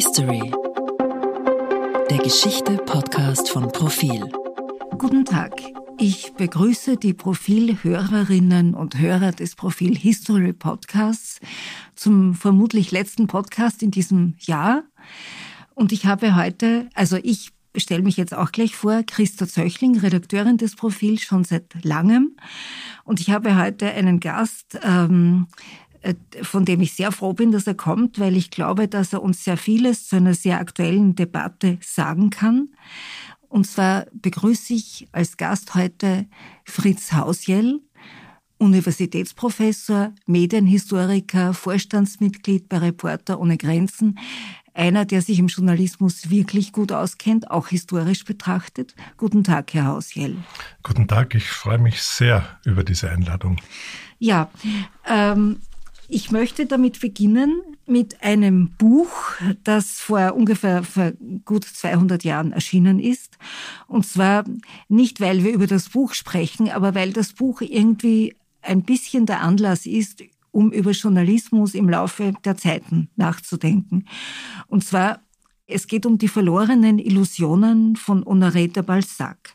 History. Der Geschichte-Podcast von Profil. Guten Tag. Ich begrüße die Profil-Hörerinnen und Hörer des Profil History Podcasts zum vermutlich letzten Podcast in diesem Jahr. Und ich habe heute, also ich stelle mich jetzt auch gleich vor, Christa Zöchling, Redakteurin des Profils schon seit langem. Und ich habe heute einen Gast, ähm, äh, von dem ich sehr froh bin, dass er kommt, weil ich glaube, dass er uns sehr vieles zu einer sehr aktuellen Debatte sagen kann. Und zwar begrüße ich als Gast heute Fritz Hausjell, Universitätsprofessor, Medienhistoriker, Vorstandsmitglied bei Reporter ohne Grenzen, einer, der sich im Journalismus wirklich gut auskennt, auch historisch betrachtet. Guten Tag, Herr Hausjell. Guten Tag, ich freue mich sehr über diese Einladung. Ja, ähm, ich möchte damit beginnen mit einem Buch, das vor ungefähr vor gut 200 Jahren erschienen ist. Und zwar nicht, weil wir über das Buch sprechen, aber weil das Buch irgendwie ein bisschen der Anlass ist, um über Journalismus im Laufe der Zeiten nachzudenken. Und zwar, es geht um die verlorenen Illusionen von Honoré de Balzac.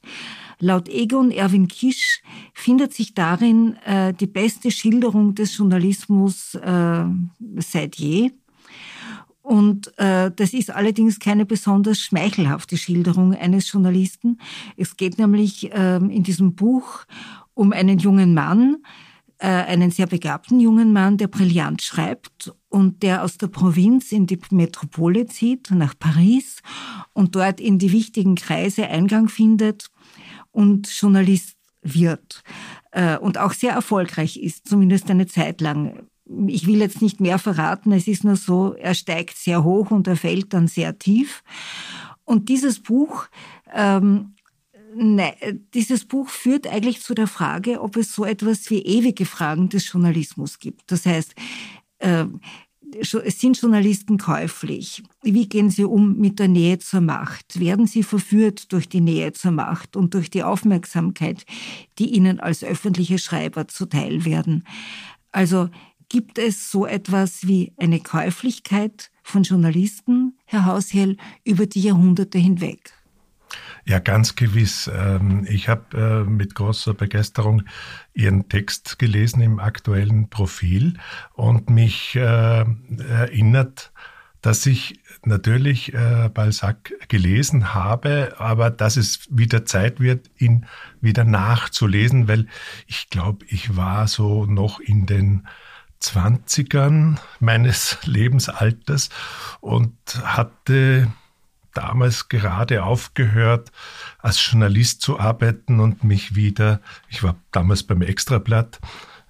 Laut Egon Erwin Kisch findet sich darin äh, die beste Schilderung des Journalismus äh, seit je. Und äh, das ist allerdings keine besonders schmeichelhafte Schilderung eines Journalisten. Es geht nämlich äh, in diesem Buch um einen jungen Mann, äh, einen sehr begabten jungen Mann, der brillant schreibt und der aus der Provinz in die Metropole zieht, nach Paris und dort in die wichtigen Kreise Eingang findet und Journalist wird äh, und auch sehr erfolgreich ist, zumindest eine Zeit lang. Ich will jetzt nicht mehr verraten, es ist nur so, er steigt sehr hoch und er fällt dann sehr tief. Und dieses Buch, ähm, ne, dieses Buch führt eigentlich zu der Frage, ob es so etwas wie ewige Fragen des Journalismus gibt. Das heißt, äh, sind Journalisten käuflich? Wie gehen sie um mit der Nähe zur Macht? Werden sie verführt durch die Nähe zur Macht und durch die Aufmerksamkeit, die ihnen als öffentliche Schreiber zuteil werden? Also gibt es so etwas wie eine Käuflichkeit von Journalisten, Herr Haushell, über die Jahrhunderte hinweg? Ja, ganz gewiss. Ähm, ich habe äh, mit großer Begeisterung Ihren Text gelesen im aktuellen Profil und mich äh, erinnert, dass ich natürlich äh, Balzac gelesen habe, aber dass es wieder Zeit wird, ihn wieder nachzulesen, weil ich glaube, ich war so noch in den Zwanzigern meines Lebensalters und hatte damals gerade aufgehört, als Journalist zu arbeiten und mich wieder, ich war damals beim Extrablatt,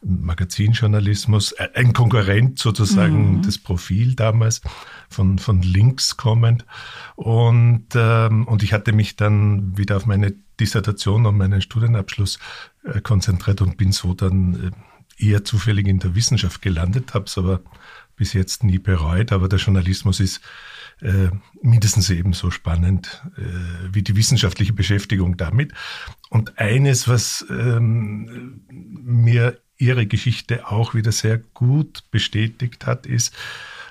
Magazinjournalismus, äh, ein Konkurrent sozusagen mhm. des Profil damals, von, von links kommend. Und, ähm, und ich hatte mich dann wieder auf meine Dissertation und meinen Studienabschluss äh, konzentriert und bin so dann äh, eher zufällig in der Wissenschaft gelandet, habe es aber bis jetzt nie bereut. Aber der Journalismus ist äh, mindestens ebenso spannend äh, wie die wissenschaftliche Beschäftigung damit. Und eines, was ähm, mir Ihre Geschichte auch wieder sehr gut bestätigt hat, ist,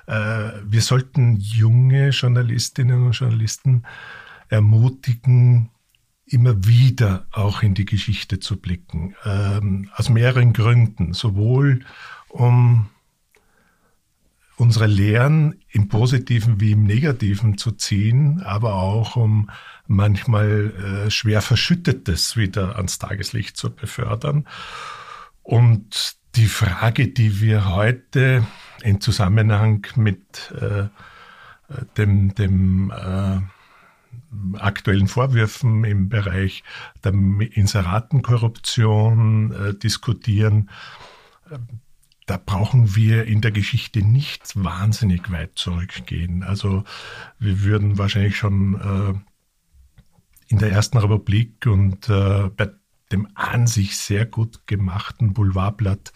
äh, wir sollten junge Journalistinnen und Journalisten ermutigen, immer wieder auch in die Geschichte zu blicken. Ähm, aus mehreren Gründen. Sowohl um unsere Lehren im Positiven wie im Negativen zu ziehen, aber auch um manchmal äh, schwer Verschüttetes wieder ans Tageslicht zu befördern. Und die Frage, die wir heute in Zusammenhang mit äh, dem, dem äh, aktuellen Vorwürfen im Bereich der Inseratenkorruption äh, diskutieren, da brauchen wir in der Geschichte nicht wahnsinnig weit zurückgehen. Also wir würden wahrscheinlich schon äh, in der Ersten Republik und äh, bei dem an sich sehr gut gemachten Boulevardblatt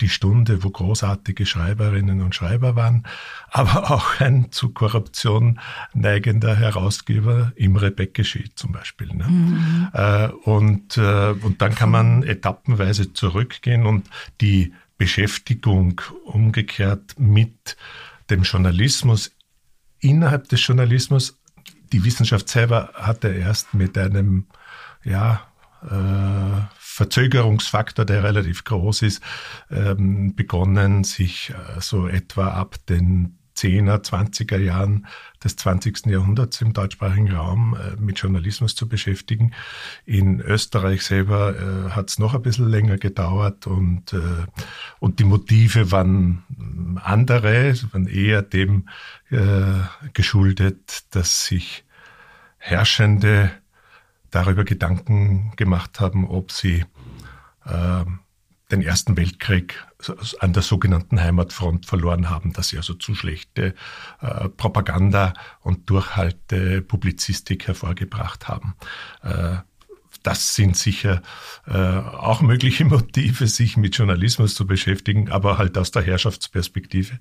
Die Stunde, wo großartige Schreiberinnen und Schreiber waren, aber auch ein zu Korruption neigender Herausgeber, Imre Beckeschi zum Beispiel. Ne? Mhm. Äh, und, äh, und dann kann man etappenweise zurückgehen und die Beschäftigung umgekehrt mit dem Journalismus. Innerhalb des Journalismus, die Wissenschaft selber hatte erst mit einem, ja, äh, Verzögerungsfaktor, der relativ groß ist, ähm, begonnen, sich äh, so etwa ab den 10er, 20er Jahren des 20. Jahrhunderts im deutschsprachigen Raum äh, mit Journalismus zu beschäftigen. In Österreich selber äh, hat es noch ein bisschen länger gedauert und, äh, und die Motive waren andere, waren eher dem äh, geschuldet, dass sich Herrschende darüber Gedanken gemacht haben, ob sie äh, den Ersten Weltkrieg an der sogenannten Heimatfront verloren haben, dass sie also zu schlechte äh, Propaganda und Durchhalte Publizistik hervorgebracht haben. Äh, das sind sicher äh, auch mögliche Motive, sich mit Journalismus zu beschäftigen, aber halt aus der Herrschaftsperspektive.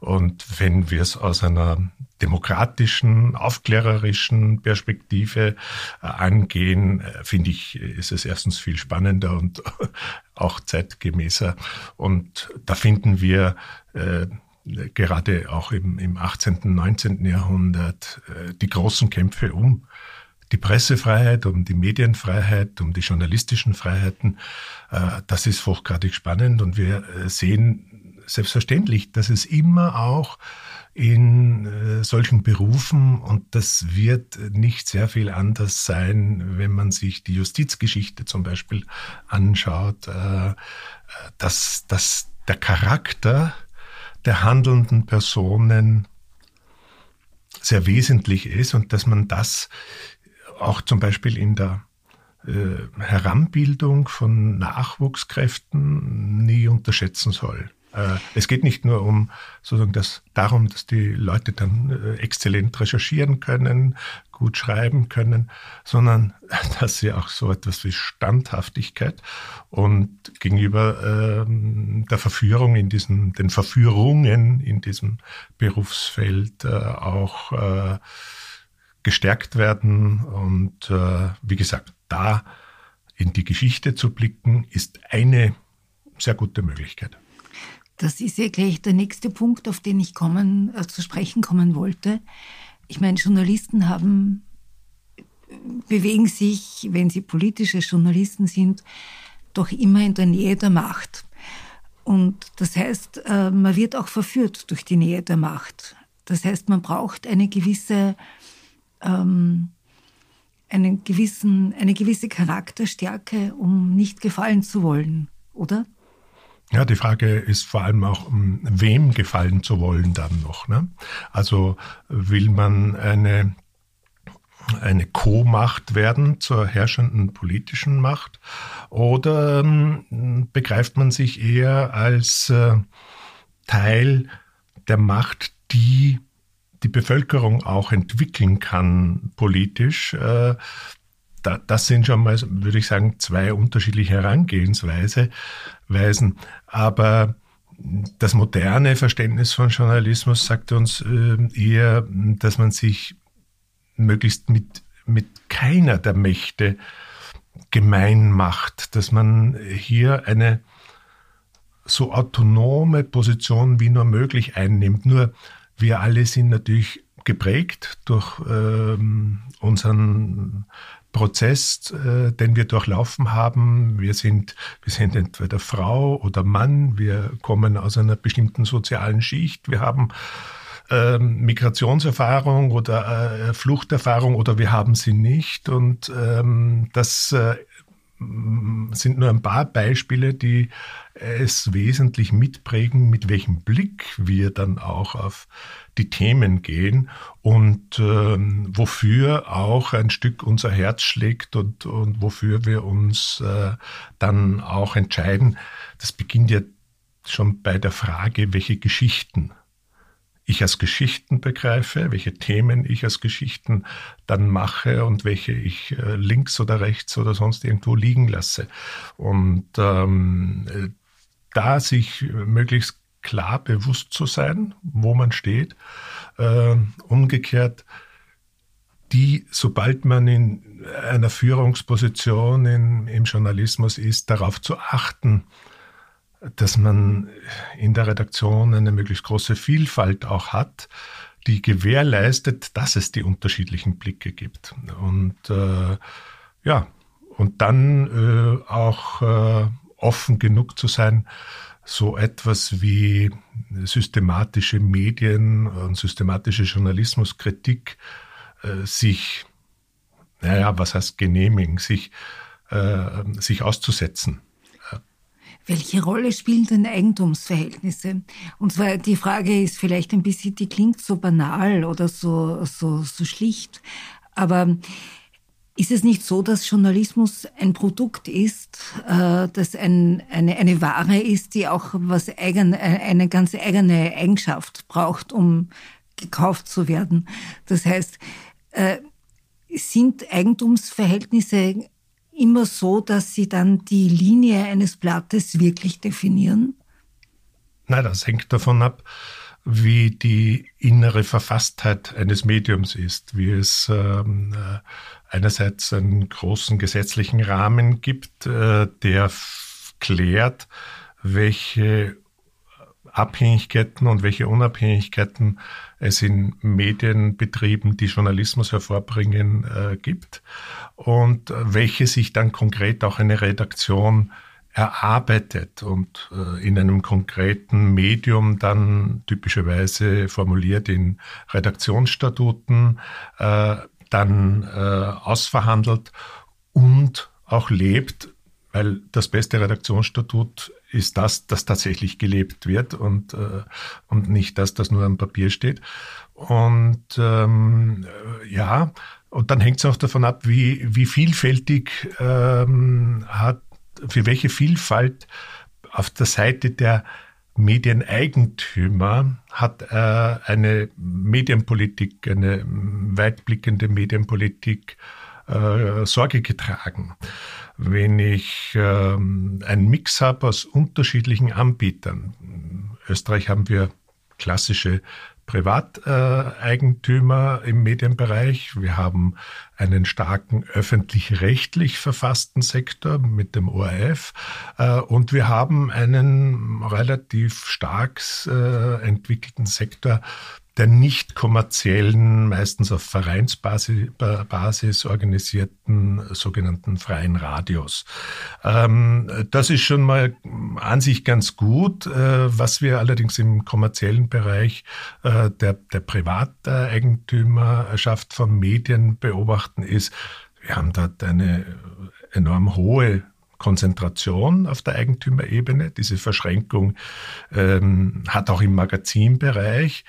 Und wenn wir es aus einer demokratischen, aufklärerischen Perspektive äh, angehen, äh, finde ich, ist es erstens viel spannender und auch zeitgemäßer. Und da finden wir äh, gerade auch im, im 18., 19. Jahrhundert äh, die großen Kämpfe um die Pressefreiheit, um die Medienfreiheit, um die journalistischen Freiheiten. Äh, das ist hochgradig spannend und wir äh, sehen selbstverständlich, dass es immer auch in äh, solchen Berufen, und das wird nicht sehr viel anders sein, wenn man sich die Justizgeschichte zum Beispiel anschaut, dass, dass der Charakter der handelnden Personen sehr wesentlich ist und dass man das auch zum Beispiel in der äh, Heranbildung von Nachwuchskräften nie unterschätzen soll. Äh, es geht nicht nur um sozusagen das, darum, dass die Leute dann äh, exzellent recherchieren können, gut schreiben können, sondern dass sie auch so etwas wie Standhaftigkeit und gegenüber ähm, der Verführung in diesen, den Verführungen in diesem Berufsfeld äh, auch äh, gestärkt werden. Und äh, wie gesagt, da in die Geschichte zu blicken, ist eine sehr gute Möglichkeit. Das ist ja gleich der nächste Punkt, auf den ich kommen, äh, zu sprechen kommen wollte. Ich meine, Journalisten haben, bewegen sich, wenn sie politische Journalisten sind, doch immer in der Nähe der Macht. Und das heißt, äh, man wird auch verführt durch die Nähe der Macht. Das heißt, man braucht eine gewisse ähm, einen gewissen, eine gewisse Charakterstärke, um nicht gefallen zu wollen, oder? Ja, die Frage ist vor allem auch, wem gefallen zu wollen dann noch. Ne? Also will man eine, eine Co-Macht werden zur herrschenden politischen Macht oder ähm, begreift man sich eher als äh, Teil der Macht, die die Bevölkerung auch entwickeln kann politisch. Äh, das sind schon mal, würde ich sagen, zwei unterschiedliche Herangehensweisen. Aber das moderne Verständnis von Journalismus sagt uns äh, eher, dass man sich möglichst mit, mit keiner der Mächte gemein macht, dass man hier eine so autonome Position wie nur möglich einnimmt. Nur wir alle sind natürlich geprägt durch ähm, unseren Prozess, äh, den wir durchlaufen haben. Wir sind, wir sind entweder Frau oder Mann, wir kommen aus einer bestimmten sozialen Schicht, wir haben ähm, Migrationserfahrung oder äh, Fluchterfahrung oder wir haben sie nicht. Und ähm, das äh, sind nur ein paar Beispiele, die es wesentlich mitprägen, mit welchem Blick wir dann auch auf die Themen gehen und ähm, wofür auch ein Stück unser Herz schlägt und, und wofür wir uns äh, dann auch entscheiden. Das beginnt ja schon bei der Frage, welche Geschichten ich als Geschichten begreife, welche Themen ich als Geschichten dann mache und welche ich äh, links oder rechts oder sonst irgendwo liegen lasse. Und ähm, da sich möglichst klar bewusst zu sein, wo man steht. Äh, umgekehrt, die, sobald man in einer Führungsposition in, im Journalismus ist, darauf zu achten, dass man in der Redaktion eine möglichst große Vielfalt auch hat, die gewährleistet, dass es die unterschiedlichen Blicke gibt. Und äh, ja, und dann äh, auch äh, offen genug zu sein, so etwas wie systematische Medien und systematische Journalismuskritik äh, sich, naja, was heißt genehmigen, sich, äh, sich auszusetzen. Welche Rolle spielen denn Eigentumsverhältnisse? Und zwar die Frage ist vielleicht ein bisschen, die klingt so banal oder so, so, so schlicht, aber ist es nicht so, dass Journalismus ein Produkt ist, äh, das ein, eine, eine Ware ist, die auch was eigen, eine ganz eigene Eigenschaft braucht, um gekauft zu werden? Das heißt, äh, sind Eigentumsverhältnisse immer so, dass sie dann die Linie eines Blattes wirklich definieren? Nein, das hängt davon ab, wie die innere Verfasstheit eines Mediums ist, wie es ähm, äh, einerseits einen großen gesetzlichen Rahmen gibt, äh, der klärt, welche Abhängigkeiten und welche Unabhängigkeiten es in Medienbetrieben, die Journalismus hervorbringen, äh, gibt und welche sich dann konkret auch eine Redaktion erarbeitet und äh, in einem konkreten Medium dann typischerweise formuliert in Redaktionsstatuten, äh, dann äh, ausverhandelt und auch lebt, weil das beste Redaktionsstatut ist das, das tatsächlich gelebt wird und, und nicht das, das nur am Papier steht. Und ähm, ja, und dann hängt es auch davon ab, wie, wie vielfältig ähm, hat für welche Vielfalt auf der Seite der Medieneigentümer hat äh, eine Medienpolitik, eine weitblickende Medienpolitik äh, Sorge getragen. Wenn ich ähm, einen Mix habe aus unterschiedlichen Anbietern, in Österreich haben wir klassische Privateigentümer im Medienbereich. Wir haben einen starken öffentlich-rechtlich verfassten Sektor mit dem ORF äh, und wir haben einen relativ stark äh, entwickelten Sektor der nicht kommerziellen, meistens auf Vereinsbasis organisierten sogenannten freien Radios. Ähm, das ist schon mal an sich ganz gut. Äh, was wir allerdings im kommerziellen Bereich äh, der, der Privateigentümerschaft von Medien beobachten, ist, wir haben dort eine enorm hohe Konzentration auf der Eigentümerebene. Diese Verschränkung ähm, hat auch im Magazinbereich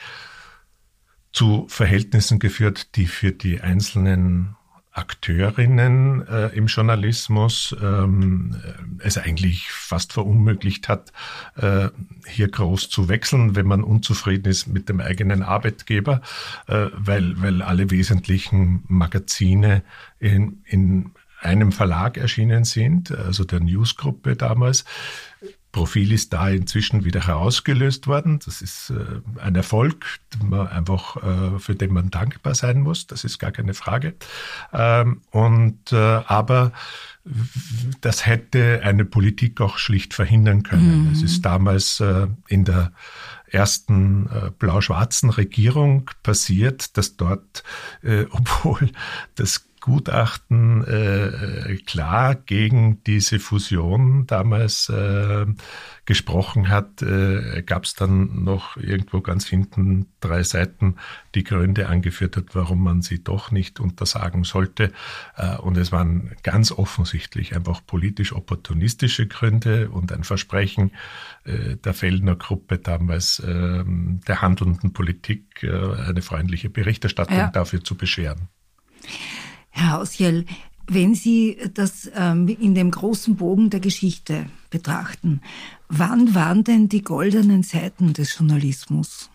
zu Verhältnissen geführt, die für die einzelnen Akteurinnen äh, im Journalismus ähm, es eigentlich fast verunmöglicht hat, äh, hier groß zu wechseln, wenn man unzufrieden ist mit dem eigenen Arbeitgeber, äh, weil, weil alle wesentlichen Magazine in, in einem Verlag erschienen sind, also der Newsgruppe damals. Profil ist da inzwischen wieder herausgelöst worden. Das ist äh, ein Erfolg, man einfach, äh, für den man dankbar sein muss. Das ist gar keine Frage. Ähm, und äh, aber das hätte eine Politik auch schlicht verhindern können. Mhm. Es ist damals äh, in der ersten äh, blau-schwarzen Regierung passiert, dass dort, äh, obwohl das Gutachten äh, klar gegen diese Fusion damals äh, gesprochen hat, äh, gab es dann noch irgendwo ganz hinten drei Seiten, die Gründe angeführt hat, warum man sie doch nicht untersagen sollte. Äh, und es waren ganz offensichtlich einfach politisch opportunistische Gründe und ein Versprechen äh, der Fellner Gruppe damals äh, der handelnden Politik äh, eine freundliche Berichterstattung ja. dafür zu bescheren. Herr Hausjell, wenn Sie das ähm, in dem großen Bogen der Geschichte betrachten, wann waren denn die goldenen Zeiten des Journalismus?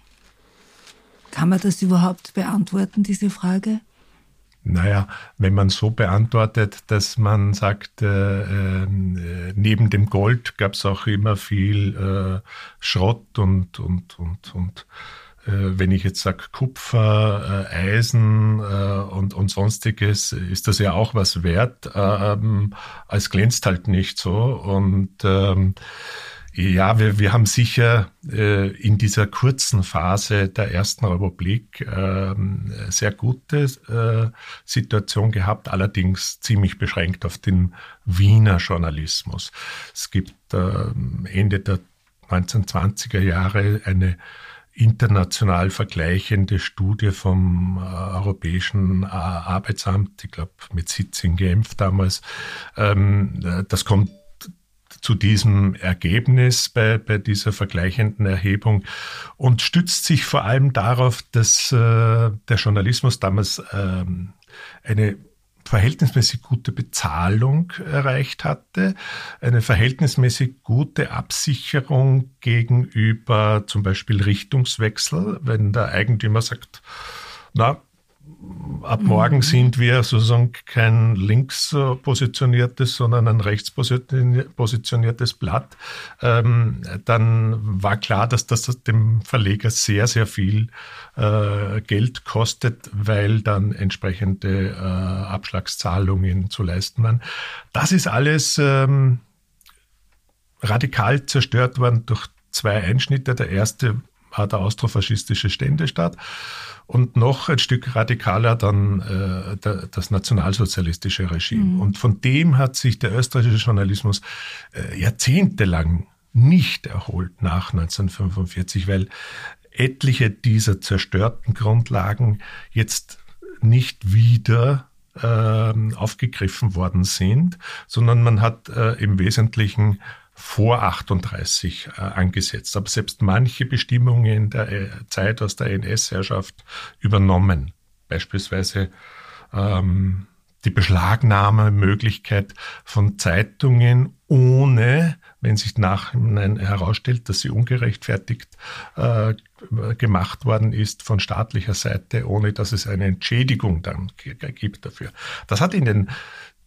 Kann man das überhaupt beantworten, diese Frage? Naja, wenn man so beantwortet, dass man sagt, äh, äh, neben dem Gold gab es auch immer viel äh, Schrott und, und, und, und wenn ich jetzt sage Kupfer, äh, Eisen äh, und, und sonstiges, ist das ja auch was wert. Ähm, es glänzt halt nicht so. Und ähm, Ja, wir, wir haben sicher äh, in dieser kurzen Phase der Ersten Republik äh, sehr gute äh, Situation gehabt, allerdings ziemlich beschränkt auf den Wiener Journalismus. Es gibt äh, Ende der 1920er Jahre eine international vergleichende Studie vom äh, Europäischen äh, Arbeitsamt, ich glaube mit Sitz in Genf damals. Ähm, das kommt zu diesem Ergebnis bei, bei dieser vergleichenden Erhebung und stützt sich vor allem darauf, dass äh, der Journalismus damals ähm, eine verhältnismäßig gute Bezahlung erreicht hatte, eine verhältnismäßig gute Absicherung gegenüber zum Beispiel Richtungswechsel, wenn der Eigentümer sagt, na, ab morgen mhm. sind wir sozusagen kein links positioniertes, sondern ein rechts positioniertes Blatt, ähm, dann war klar, dass das dem Verleger sehr, sehr viel äh, Geld kostet, weil dann entsprechende äh, Abschlagszahlungen zu leisten waren. Das ist alles ähm, radikal zerstört worden durch zwei Einschnitte. Der erste war der austrofaschistische Ständestaat und noch ein Stück radikaler dann äh, der, das nationalsozialistische Regime. Mhm. Und von dem hat sich der österreichische Journalismus äh, jahrzehntelang nicht erholt nach 1945, weil etliche dieser zerstörten Grundlagen jetzt nicht wieder äh, aufgegriffen worden sind, sondern man hat äh, im Wesentlichen vor 38 äh, angesetzt, aber selbst manche Bestimmungen der äh, Zeit aus der NS-Herrschaft übernommen. Beispielsweise ähm, die Beschlagnahmemöglichkeit von Zeitungen ohne, wenn sich nachhinein herausstellt, dass sie ungerechtfertigt äh, gemacht worden ist von staatlicher Seite, ohne dass es eine Entschädigung dann gibt dafür. Das hat in den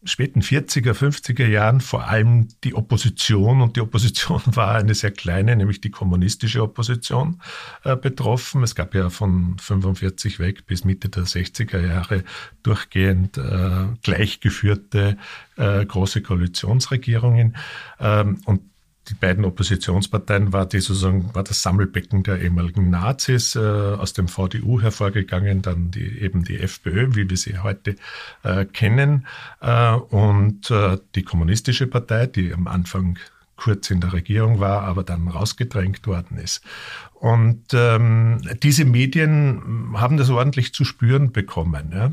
späten 40er, 50er Jahren vor allem die Opposition und die Opposition war eine sehr kleine, nämlich die kommunistische Opposition äh, betroffen. Es gab ja von 45 weg bis Mitte der 60er Jahre durchgehend äh, gleichgeführte äh, große Koalitionsregierungen ähm, und die beiden Oppositionsparteien war, die sozusagen, war das Sammelbecken der ehemaligen Nazis, äh, aus dem VDU hervorgegangen, dann die, eben die FPÖ, wie wir sie heute äh, kennen, äh, und äh, die Kommunistische Partei, die am Anfang kurz in der Regierung war, aber dann rausgedrängt worden ist. Und ähm, diese Medien haben das ordentlich zu spüren bekommen. Ja.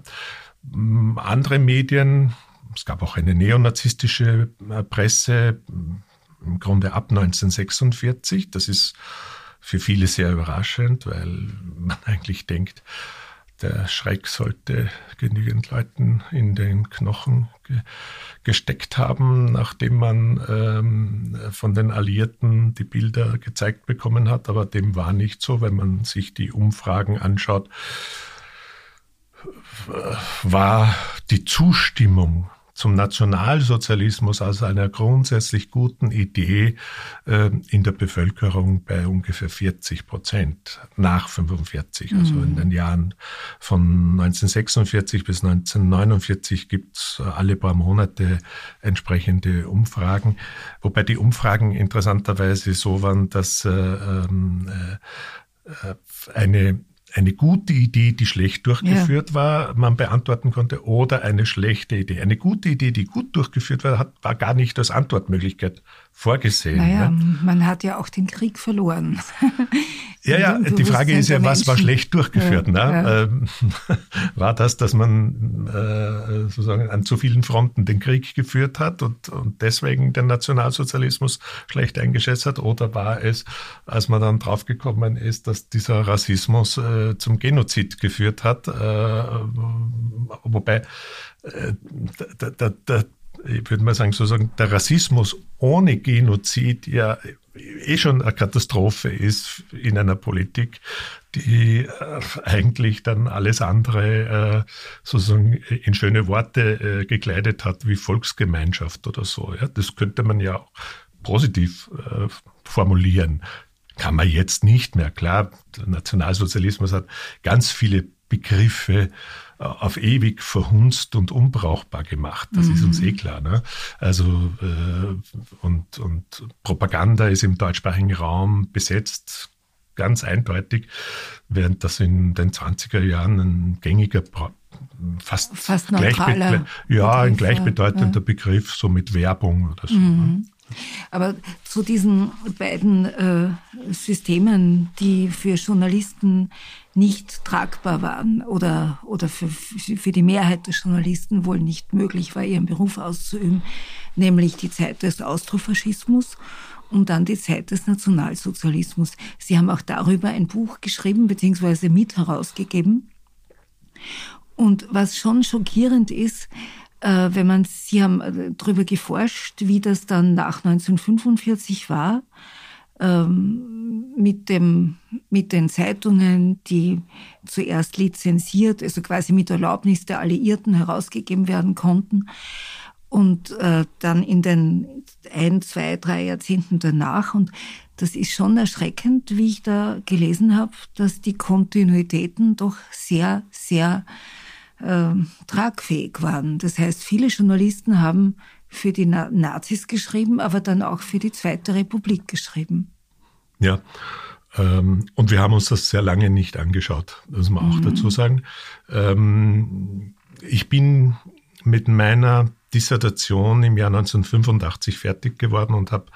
Andere Medien, es gab auch eine neonazistische äh, Presse, im Grunde ab 1946. Das ist für viele sehr überraschend, weil man eigentlich denkt, der Schreck sollte genügend Leuten in den Knochen ge gesteckt haben, nachdem man ähm, von den Alliierten die Bilder gezeigt bekommen hat. Aber dem war nicht so, wenn man sich die Umfragen anschaut, war die Zustimmung zum Nationalsozialismus als einer grundsätzlich guten Idee äh, in der Bevölkerung bei ungefähr 40 Prozent nach 45. Also in mhm. den Jahren von 1946 bis 1949 gibt's alle paar Monate entsprechende Umfragen, wobei die Umfragen interessanterweise so waren, dass äh, ähm, äh, eine eine gute Idee, die schlecht durchgeführt ja. war, man beantworten konnte, oder eine schlechte Idee. Eine gute Idee, die gut durchgeführt war, hat, war gar nicht als Antwortmöglichkeit vorgesehen. Naja, ne? man hat ja auch den Krieg verloren. Ja, ja, die Frage ist ja, was war schlecht durchgeführt? Ja, ne? Ja. Ähm, war das, dass man äh, sozusagen an zu vielen Fronten den Krieg geführt hat und, und deswegen den Nationalsozialismus schlecht eingeschätzt hat? Oder war es, als man dann draufgekommen ist, dass dieser Rassismus äh, zum Genozid geführt hat? Äh, wobei äh, da, da, da, ich würde mal sagen, sozusagen der Rassismus ohne Genozid ja eh schon eine Katastrophe ist in einer Politik, die äh, eigentlich dann alles andere äh, sozusagen in schöne Worte äh, gekleidet hat, wie Volksgemeinschaft oder so. Das könnte man ja auch positiv formulieren. Kann man jetzt nicht mehr. Klar, der Nationalsozialismus hat ganz viele Begriffe auf ewig verhunzt und unbrauchbar gemacht. Das mhm. ist uns eh klar. Ne? Also äh, und, und Propaganda ist im deutschsprachigen Raum besetzt, ganz eindeutig, während das in den 20er Jahren ein gängiger fast, fast gleichbe ja, ein gleichbedeutender ja. Begriff, so mit Werbung oder so. Ne? Aber zu diesen beiden äh, Systemen, die für Journalisten nicht tragbar waren oder, oder für, für die Mehrheit der Journalisten wohl nicht möglich war, ihren Beruf auszuüben, nämlich die Zeit des Austrofaschismus und dann die Zeit des Nationalsozialismus. Sie haben auch darüber ein Buch geschrieben, beziehungsweise mit herausgegeben. Und was schon schockierend ist, wenn man, Sie haben äh, darüber geforscht, wie das dann nach 1945 war, ähm, mit dem, mit den Zeitungen, die zuerst lizenziert, also quasi mit Erlaubnis der Alliierten herausgegeben werden konnten. Und äh, dann in den ein, zwei, drei Jahrzehnten danach. Und das ist schon erschreckend, wie ich da gelesen habe, dass die Kontinuitäten doch sehr, sehr äh, tragfähig waren. Das heißt, viele Journalisten haben für die Na Nazis geschrieben, aber dann auch für die Zweite Republik geschrieben. Ja, ähm, und wir haben uns das sehr lange nicht angeschaut, muss man auch mhm. dazu sagen. Ähm, ich bin mit meiner Dissertation im Jahr 1985 fertig geworden und habe äh,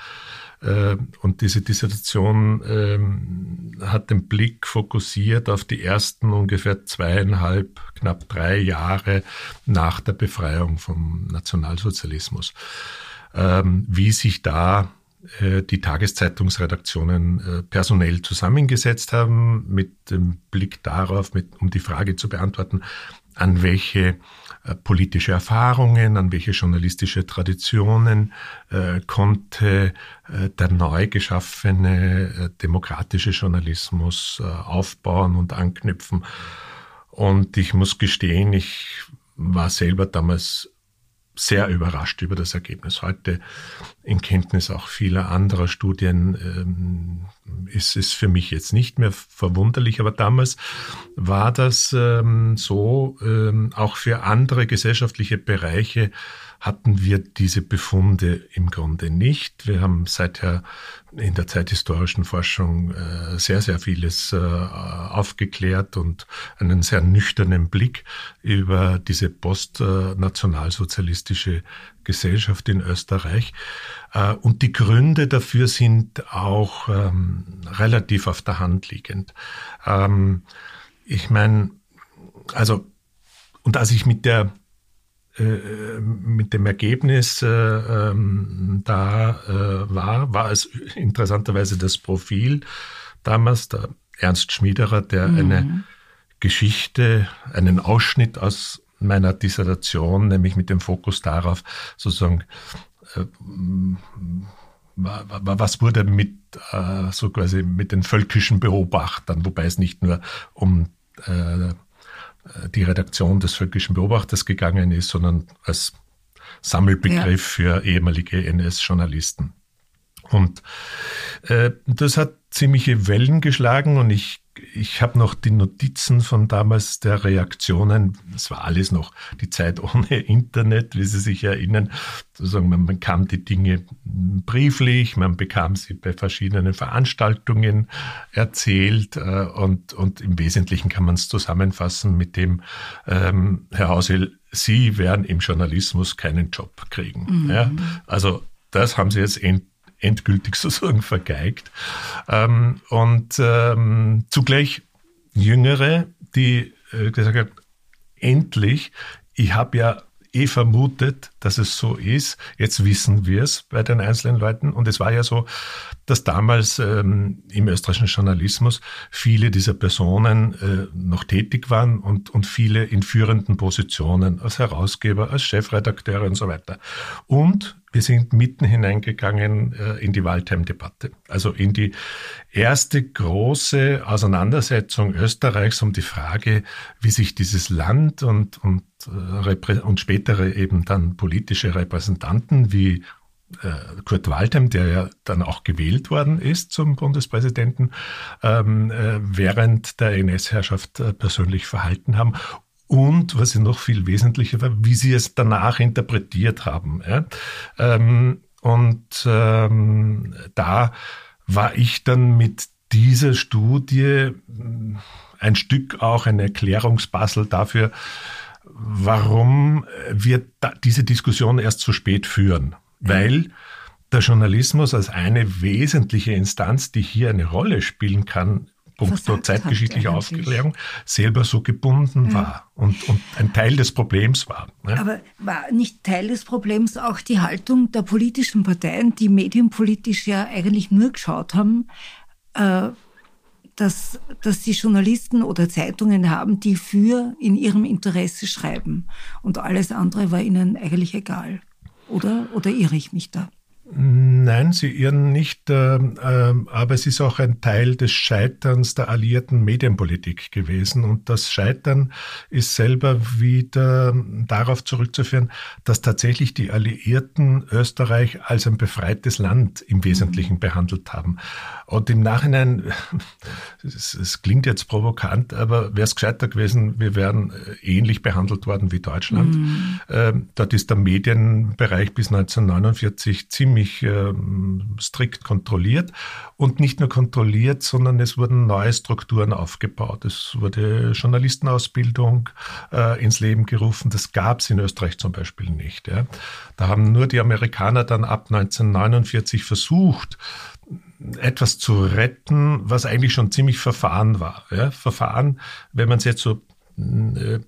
und diese Dissertation ähm, hat den Blick fokussiert auf die ersten ungefähr zweieinhalb, knapp drei Jahre nach der Befreiung vom Nationalsozialismus. Ähm, wie sich da äh, die Tageszeitungsredaktionen äh, personell zusammengesetzt haben, mit dem Blick darauf, mit, um die Frage zu beantworten, an welche äh, politische Erfahrungen, an welche journalistische Traditionen äh, konnte äh, der neu geschaffene äh, demokratische Journalismus äh, aufbauen und anknüpfen. Und ich muss gestehen, ich war selber damals sehr überrascht über das Ergebnis. Heute in Kenntnis auch vieler anderer Studien ähm, ist es für mich jetzt nicht mehr verwunderlich, aber damals war das ähm, so, ähm, auch für andere gesellschaftliche Bereiche hatten wir diese Befunde im Grunde nicht. Wir haben seither in der zeithistorischen Forschung äh, sehr, sehr vieles äh, aufgeklärt und einen sehr nüchternen Blick über diese postnationalsozialistische Gesellschaft in Österreich. Äh, und die Gründe dafür sind auch ähm, relativ auf der Hand liegend. Ähm, ich meine, also, und als ich mit der mit dem Ergebnis äh, ähm, da äh, war, war es interessanterweise das Profil damals, der Ernst Schmiederer, der mhm. eine Geschichte, einen Ausschnitt aus meiner Dissertation, nämlich mit dem Fokus darauf, sozusagen, äh, was wurde mit äh, so quasi mit den völkischen Beobachtern, wobei es nicht nur um äh, die Redaktion des Völkischen Beobachters gegangen ist, sondern als Sammelbegriff ja. für ehemalige NS-Journalisten. Und äh, das hat ziemliche Wellen geschlagen und ich ich habe noch die Notizen von damals der Reaktionen. Es war alles noch die Zeit ohne Internet, wie Sie sich erinnern. Sozusagen, man bekam die Dinge brieflich, man bekam sie bei verschiedenen Veranstaltungen erzählt äh, und, und im Wesentlichen kann man es zusammenfassen mit dem, ähm, Herr Hausel, Sie werden im Journalismus keinen Job kriegen. Mhm. Ja? Also das haben Sie jetzt endlich endgültig sozusagen vergeigt. Ähm, und ähm, zugleich Jüngere, die äh, gesagt haben, endlich, ich habe ja eh vermutet, dass es so ist. Jetzt wissen wir es bei den einzelnen Leuten. Und es war ja so, dass damals ähm, im österreichischen Journalismus viele dieser Personen äh, noch tätig waren und, und viele in führenden Positionen als Herausgeber, als Chefredakteure und so weiter. Und wir sind mitten hineingegangen äh, in die Waldheim-Debatte, also in die erste große Auseinandersetzung Österreichs um die Frage, wie sich dieses Land und, und, äh, und spätere eben dann politische Repräsentanten wie äh, Kurt Waldheim, der ja dann auch gewählt worden ist zum Bundespräsidenten, ähm, äh, während der NS-Herrschaft äh, persönlich verhalten haben und was noch viel wesentlicher war, wie sie es danach interpretiert haben. Ja? Ähm, und ähm, da war ich dann mit dieser Studie ein Stück auch ein Erklärungspuzzle dafür, warum wir diese Diskussion erst zu spät führen. Weil der Journalismus als eine wesentliche Instanz, die hier eine Rolle spielen kann, punkto zeitgeschichtliche Aufklärung, selber so gebunden ja. war und, und ein Teil des Problems war. Ne? Aber war nicht Teil des Problems auch die Haltung der politischen Parteien, die medienpolitisch ja eigentlich nur geschaut haben, äh, dass, dass sie Journalisten oder Zeitungen haben, die für in ihrem Interesse schreiben. Und alles andere war ihnen eigentlich egal. Oder, oder irre ich mich da? Nein, Sie irren nicht, äh, äh, aber es ist auch ein Teil des Scheiterns der alliierten Medienpolitik gewesen. Und das Scheitern ist selber wieder darauf zurückzuführen, dass tatsächlich die Alliierten Österreich als ein befreites Land im Wesentlichen mhm. behandelt haben. Und im Nachhinein, es, es klingt jetzt provokant, aber wäre es gescheiter gewesen, wir wären äh, ähnlich behandelt worden wie Deutschland. Mhm. Ähm, dort ist der Medienbereich bis 1949 ziemlich ziemlich äh, strikt kontrolliert und nicht nur kontrolliert, sondern es wurden neue Strukturen aufgebaut. Es wurde Journalistenausbildung äh, ins Leben gerufen. Das gab es in Österreich zum Beispiel nicht. Ja. Da haben nur die Amerikaner dann ab 1949 versucht, etwas zu retten, was eigentlich schon ziemlich verfahren war. Ja. Verfahren, wenn man es jetzt so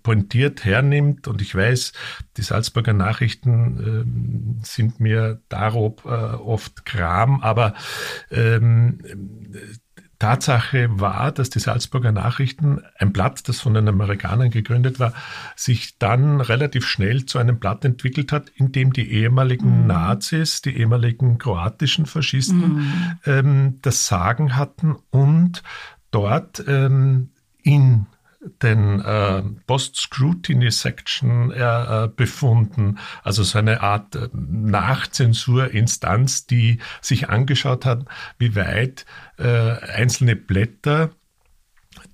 pointiert hernimmt. Und ich weiß, die Salzburger Nachrichten äh, sind mir darob äh, oft Kram, aber ähm, Tatsache war, dass die Salzburger Nachrichten, ein Blatt, das von den Amerikanern gegründet war, sich dann relativ schnell zu einem Blatt entwickelt hat, in dem die ehemaligen mhm. Nazis, die ehemaligen kroatischen Faschisten mhm. ähm, das Sagen hatten und dort ähm, in den äh, Post-Scrutiny-Section äh, äh, befunden, also so eine Art äh, Nachzensurinstanz, die sich angeschaut hat, wie weit äh, einzelne Blätter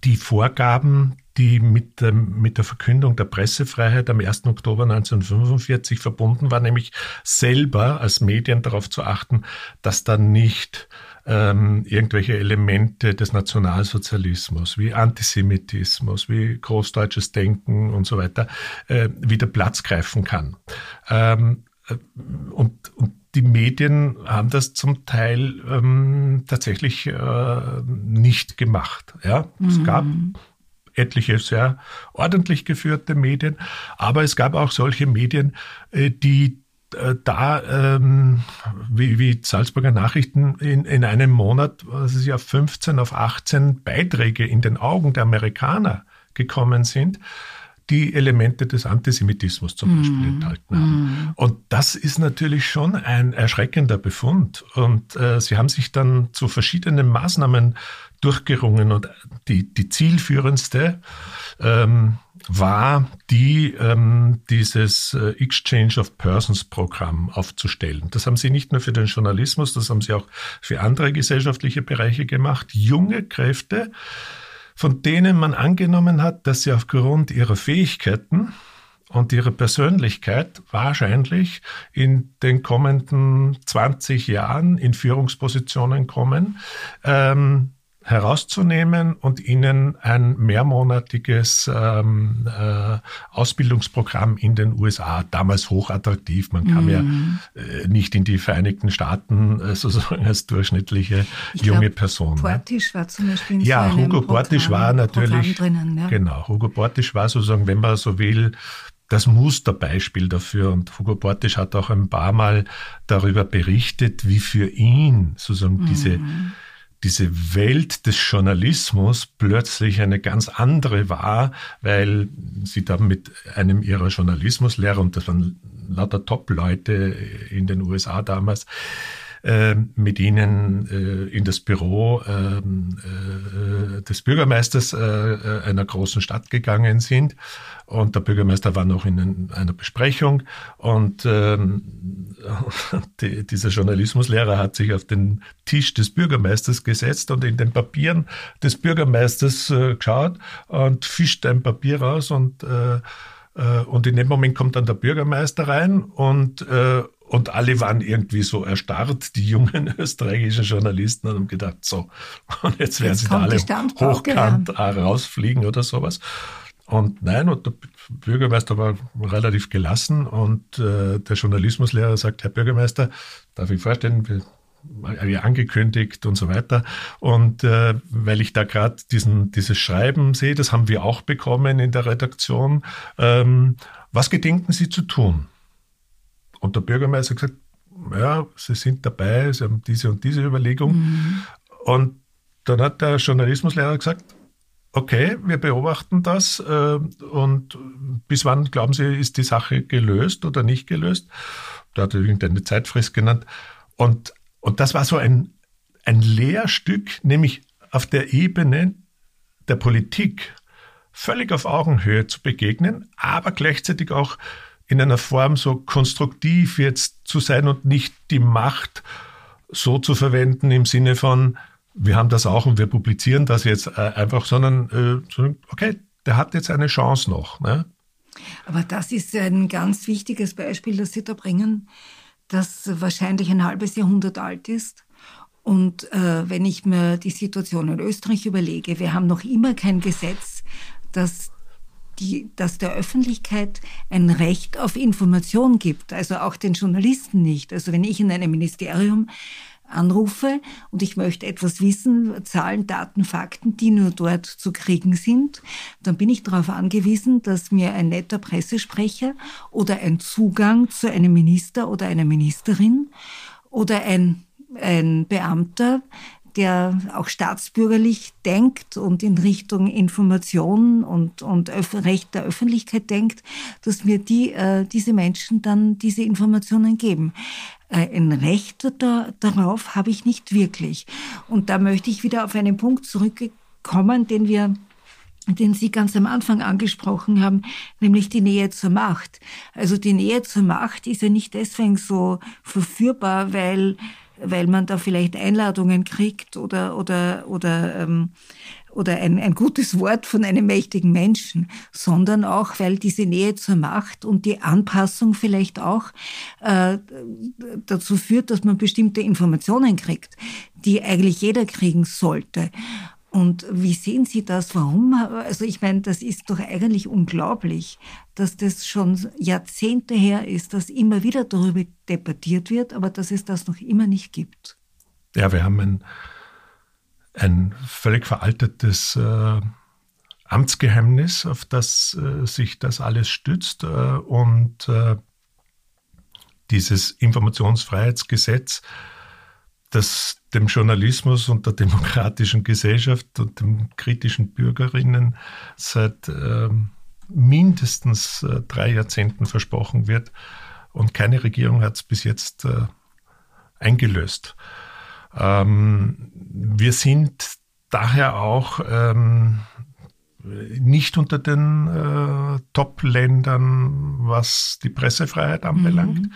die Vorgaben, die mit, dem, mit der Verkündung der Pressefreiheit am 1. Oktober 1945 verbunden war, nämlich selber als Medien darauf zu achten, dass da nicht ähm, irgendwelche Elemente des Nationalsozialismus, wie Antisemitismus, wie großdeutsches Denken und so weiter, äh, wieder Platz greifen kann. Ähm, äh, und, und die Medien haben das zum Teil ähm, tatsächlich äh, nicht gemacht. Ja, mhm. es gab etliche sehr ordentlich geführte Medien, aber es gab auch solche Medien, äh, die da, ähm, wie, wie Salzburger Nachrichten, in, in einem Monat, was ist ja 15 auf 18 Beiträge in den Augen der Amerikaner gekommen sind, die Elemente des Antisemitismus zum Beispiel mm. enthalten haben. Mm. Und das ist natürlich schon ein erschreckender Befund. Und äh, sie haben sich dann zu verschiedenen Maßnahmen durchgerungen und die, die zielführendste ähm, war die, ähm, dieses äh, Exchange of Persons Programm aufzustellen. Das haben sie nicht nur für den Journalismus, das haben sie auch für andere gesellschaftliche Bereiche gemacht. Junge Kräfte, von denen man angenommen hat, dass sie aufgrund ihrer Fähigkeiten und ihrer Persönlichkeit wahrscheinlich in den kommenden 20 Jahren in Führungspositionen kommen. Ähm, herauszunehmen und ihnen ein mehrmonatiges ähm, äh, Ausbildungsprogramm in den USA, damals hochattraktiv. Man kam mhm. ja äh, nicht in die Vereinigten Staaten äh, sozusagen als durchschnittliche ich junge glaub, Person. Ne? Portisch war zum Beispiel in Ja, so Hugo Programm, Portisch war natürlich, drinnen, ja. genau, Hugo Portisch war sozusagen, wenn man so will, das Musterbeispiel dafür. Und Hugo Portisch hat auch ein paar Mal darüber berichtet, wie für ihn sozusagen mhm. diese diese Welt des Journalismus plötzlich eine ganz andere war, weil sie da mit einem ihrer Journalismuslehrer, und das waren lauter Top-Leute in den USA damals, äh, mit ihnen äh, in das Büro ähm, äh, des Bürgermeisters einer großen Stadt gegangen sind. Und der Bürgermeister war noch in einer Besprechung und ähm, die, dieser Journalismuslehrer hat sich auf den Tisch des Bürgermeisters gesetzt und in den Papieren des Bürgermeisters äh, geschaut und fischt ein Papier raus und äh, äh, und in dem Moment kommt dann der Bürgermeister rein und, äh, und alle waren irgendwie so erstarrt, die jungen österreichischen Journalisten und haben gedacht, so, und jetzt werden jetzt sie da alle hochkant rausfliegen oder sowas. Und nein, und der Bürgermeister war relativ gelassen und äh, der Journalismuslehrer sagt, Herr Bürgermeister, darf ich vorstellen, wir angekündigt und so weiter. Und äh, weil ich da gerade dieses Schreiben sehe, das haben wir auch bekommen in der Redaktion. Ähm, was gedenken Sie zu tun? Und der Bürgermeister hat gesagt, ja, Sie sind dabei, Sie haben diese und diese Überlegung. Mhm. Und dann hat der Journalismuslehrer gesagt, okay, wir beobachten das äh, und bis wann glauben Sie, ist die Sache gelöst oder nicht gelöst? Da hat er irgendeine Zeitfrist genannt. Und und das war so ein, ein Lehrstück, nämlich auf der Ebene der Politik völlig auf Augenhöhe zu begegnen, aber gleichzeitig auch in einer Form so konstruktiv jetzt zu sein und nicht die Macht so zu verwenden im Sinne von, wir haben das auch und wir publizieren das jetzt äh, einfach, sondern äh, okay, der hat jetzt eine Chance noch. Ne? Aber das ist ein ganz wichtiges Beispiel, das Sie da bringen das wahrscheinlich ein halbes Jahrhundert alt ist. Und äh, wenn ich mir die Situation in Österreich überlege, wir haben noch immer kein Gesetz, das die, dass der Öffentlichkeit ein Recht auf Information gibt, also auch den Journalisten nicht. Also wenn ich in einem Ministerium anrufe und ich möchte etwas wissen, Zahlen, Daten, Fakten, die nur dort zu kriegen sind, dann bin ich darauf angewiesen, dass mir ein netter Pressesprecher oder ein Zugang zu einem Minister oder einer Ministerin oder ein, ein Beamter der auch staatsbürgerlich denkt und in Richtung Information und, und Recht der Öffentlichkeit denkt, dass mir die, äh, diese Menschen dann diese Informationen geben. Äh, ein Recht da, darauf habe ich nicht wirklich. Und da möchte ich wieder auf einen Punkt zurückkommen, den wir den Sie ganz am Anfang angesprochen haben, nämlich die Nähe zur Macht. Also die Nähe zur Macht ist ja nicht deswegen so verführbar, weil weil man da vielleicht Einladungen kriegt oder oder oder ähm, oder ein, ein gutes Wort von einem mächtigen Menschen, sondern auch, weil diese Nähe zur Macht und die Anpassung vielleicht auch äh, dazu führt, dass man bestimmte Informationen kriegt, die eigentlich jeder kriegen sollte. Und wie sehen Sie das? Warum? Also ich meine, das ist doch eigentlich unglaublich, dass das schon Jahrzehnte her ist, dass immer wieder darüber debattiert wird, aber dass es das noch immer nicht gibt. Ja, wir haben ein ein völlig veraltetes äh, Amtsgeheimnis, auf das äh, sich das alles stützt. Äh, und äh, dieses Informationsfreiheitsgesetz, das dem Journalismus und der demokratischen Gesellschaft und den kritischen Bürgerinnen seit ähm, mindestens äh, drei Jahrzehnten versprochen wird. Und keine Regierung hat es bis jetzt äh, eingelöst. Ähm, wir sind daher auch ähm, nicht unter den äh, Top-Ländern, was die Pressefreiheit anbelangt. Mhm.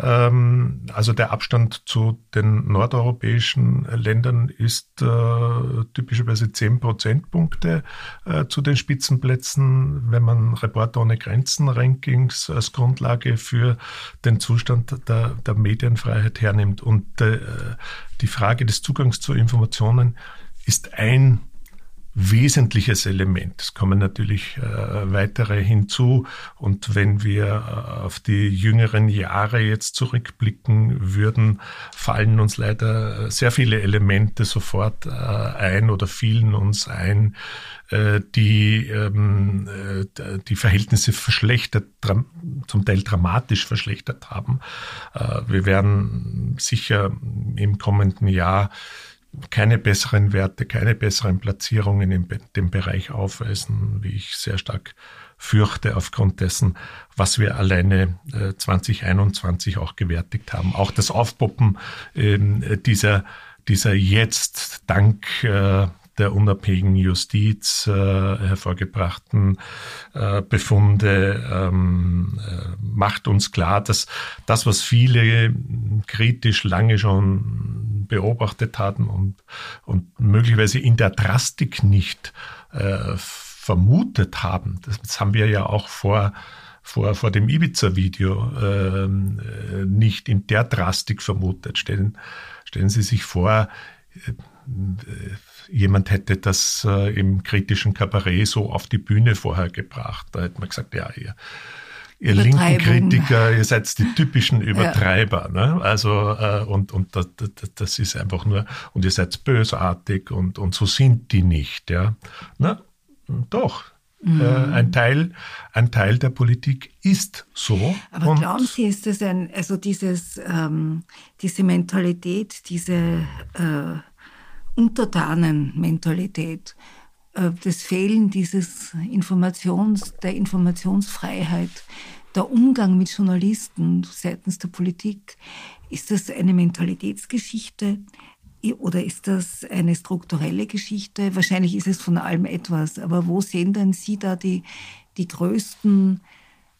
Ähm, also der Abstand zu den nordeuropäischen Ländern ist äh, typischerweise zehn Prozentpunkte äh, zu den Spitzenplätzen, wenn man Reporter ohne Grenzen Rankings als Grundlage für den Zustand der, der Medienfreiheit hernimmt. Und äh, die Frage des Zugangs zu Informationen ist ein wesentliches Element. Es kommen natürlich äh, weitere hinzu. Und wenn wir äh, auf die jüngeren Jahre jetzt zurückblicken würden, fallen uns leider sehr viele Elemente sofort äh, ein oder fielen uns ein, äh, die ähm, äh, die Verhältnisse verschlechtert, zum Teil dramatisch verschlechtert haben. Äh, wir werden sicher im kommenden Jahr keine besseren Werte, keine besseren Platzierungen in dem Bereich aufweisen, wie ich sehr stark fürchte aufgrund dessen, was wir alleine 2021 auch gewärtigt haben. Auch das Aufpoppen ähm, dieser, dieser jetzt dank der unabhängigen Justiz äh, hervorgebrachten äh, Befunde ähm, äh, macht uns klar, dass das, was viele kritisch lange schon beobachtet hatten und, und möglicherweise in der Drastik nicht äh, vermutet haben, das, das haben wir ja auch vor vor, vor dem Ibiza-Video ähm, äh, nicht in der Drastik vermutet. Stellen, stellen Sie sich vor, äh, jemand hätte das äh, im kritischen Kabarett so auf die Bühne vorher gebracht. Da hätte man gesagt, ja, ihr, ihr linken Kritiker, ihr seid die typischen Übertreiber. Ja. Ne? Also, äh, und, und das, das, ist einfach nur, und ihr seid bösartig und, und so sind die nicht. Ja? Na, doch, Mhm. Äh, ein, Teil, ein Teil der Politik ist so. Aber glauben Sie, ist das ein, also dieses, ähm, diese Mentalität, diese äh, Untertanenmentalität, äh, das Fehlen dieses Informations, der Informationsfreiheit, der Umgang mit Journalisten seitens der Politik, ist das eine Mentalitätsgeschichte oder ist das eine strukturelle Geschichte? Wahrscheinlich ist es von allem etwas, aber wo sehen denn Sie da die, die größten,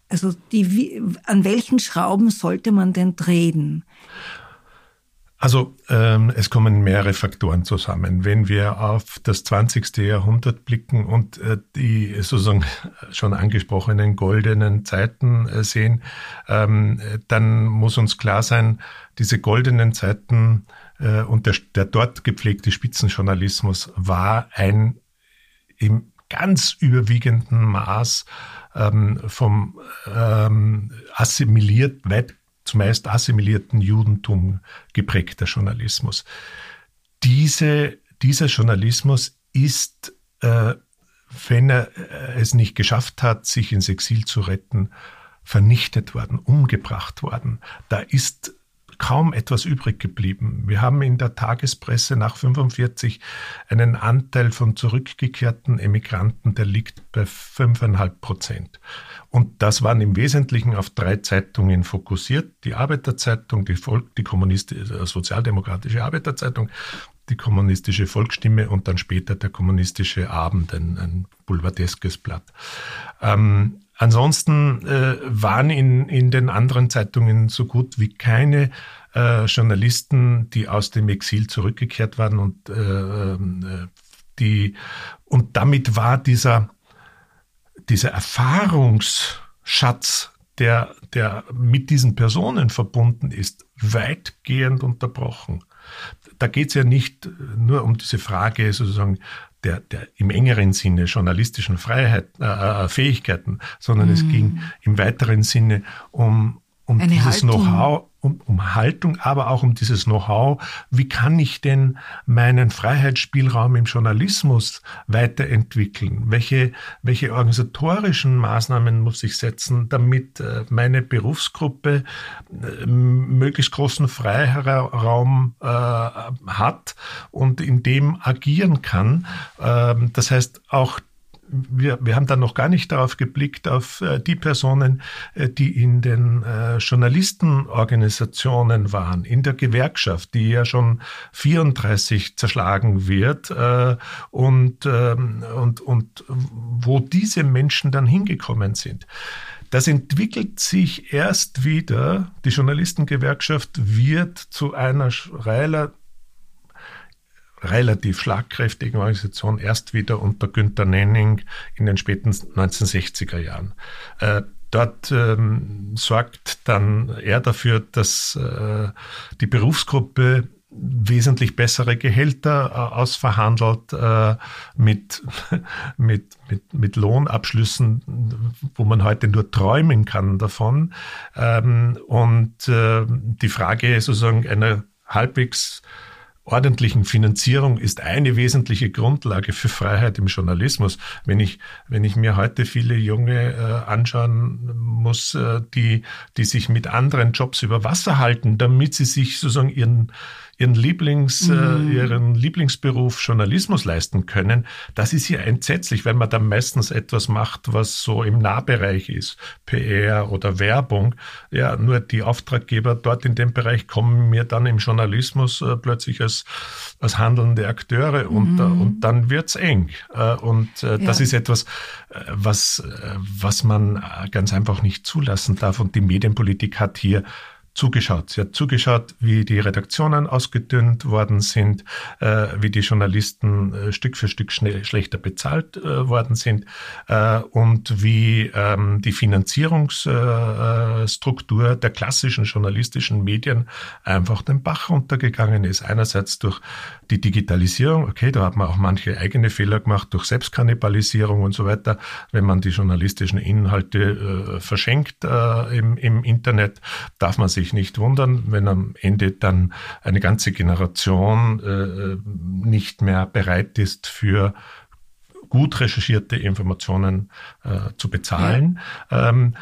also die, an welchen Schrauben sollte man denn drehen? Also ähm, es kommen mehrere Faktoren zusammen. Wenn wir auf das 20. Jahrhundert blicken und äh, die sozusagen schon angesprochenen goldenen Zeiten äh, sehen, ähm, dann muss uns klar sein, diese goldenen Zeiten äh, und der, der dort gepflegte Spitzenjournalismus war ein im ganz überwiegenden Maß ähm, vom ähm, assimiliert, weit zumeist assimilierten Judentum geprägter Journalismus. Diese, dieser Journalismus ist, äh, wenn er äh, es nicht geschafft hat, sich ins Exil zu retten, vernichtet worden, umgebracht worden. Da ist kaum etwas übrig geblieben. Wir haben in der Tagespresse nach 45 einen Anteil von zurückgekehrten Emigranten, der liegt bei fünfeinhalb Prozent. Und das waren im Wesentlichen auf drei Zeitungen fokussiert. Die Arbeiterzeitung, die Volk, die kommunistische, äh, sozialdemokratische Arbeiterzeitung, die kommunistische Volksstimme und dann später der kommunistische Abend, ein, ein boulevardeskes Blatt. Ähm, ansonsten äh, waren in, in den anderen Zeitungen so gut wie keine äh, Journalisten, die aus dem Exil zurückgekehrt waren und äh, äh die und damit war dieser dieser Erfahrungsschatz, der, der mit diesen Personen verbunden ist, weitgehend unterbrochen. Da geht es ja nicht nur um diese Frage sozusagen der, der im engeren Sinne journalistischen Freiheit, äh, äh Fähigkeiten, sondern mm. es ging im weiteren Sinne um, um Eine dieses Know-how, um, um Haltung, aber auch um dieses Know-how, wie kann ich denn meinen Freiheitsspielraum im Journalismus weiterentwickeln? Welche, welche organisatorischen Maßnahmen muss ich setzen, damit äh, meine Berufsgruppe äh, möglichst großen Freiraum äh, hat und in dem agieren kann? Ähm, das heißt, auch wir, wir haben dann noch gar nicht darauf geblickt, auf äh, die Personen, äh, die in den äh, Journalistenorganisationen waren, in der Gewerkschaft, die ja schon 34 zerschlagen wird und, ähm, und, und wo diese Menschen dann hingekommen sind. Das entwickelt sich erst wieder, die Journalistengewerkschaft wird zu einer relativ relativ schlagkräftigen Organisation erst wieder unter Günter Nenning in den späten 1960er Jahren. Äh, dort ähm, sorgt dann er dafür, dass äh, die Berufsgruppe wesentlich bessere Gehälter äh, ausverhandelt äh, mit, mit, mit, mit Lohnabschlüssen, wo man heute nur träumen kann davon. Ähm, und äh, die Frage sozusagen einer halbwegs ordentlichen Finanzierung ist eine wesentliche Grundlage für Freiheit im Journalismus. Wenn ich, wenn ich mir heute viele Junge äh, anschauen muss, äh, die, die sich mit anderen Jobs über Wasser halten, damit sie sich sozusagen ihren, ihren Lieblings, äh, mhm. äh, ihren Lieblingsberuf Journalismus leisten können, das ist ja entsetzlich, wenn man dann meistens etwas macht, was so im Nahbereich ist, PR oder Werbung. Ja, nur die Auftraggeber dort in dem Bereich kommen mir dann im Journalismus äh, plötzlich als, als handelnde Akteure mhm. und, und dann wird's eng. Äh, und äh, das ja. ist etwas, äh, was, was man ganz einfach nicht zulassen darf. Und die Medienpolitik hat hier zugeschaut. Sie hat zugeschaut, wie die Redaktionen ausgedünnt worden sind, äh, wie die Journalisten äh, Stück für Stück schnell, schlechter bezahlt äh, worden sind äh, und wie ähm, die Finanzierungsstruktur äh, der klassischen journalistischen Medien einfach den Bach runtergegangen ist. Einerseits durch die Digitalisierung, okay, da hat man auch manche eigene Fehler gemacht, durch Selbstkannibalisierung und so weiter, wenn man die journalistischen Inhalte äh, verschenkt im, im Internet, darf man sich sich nicht wundern, wenn am Ende dann eine ganze Generation äh, nicht mehr bereit ist für gut recherchierte Informationen äh, zu bezahlen. Ja. Ähm,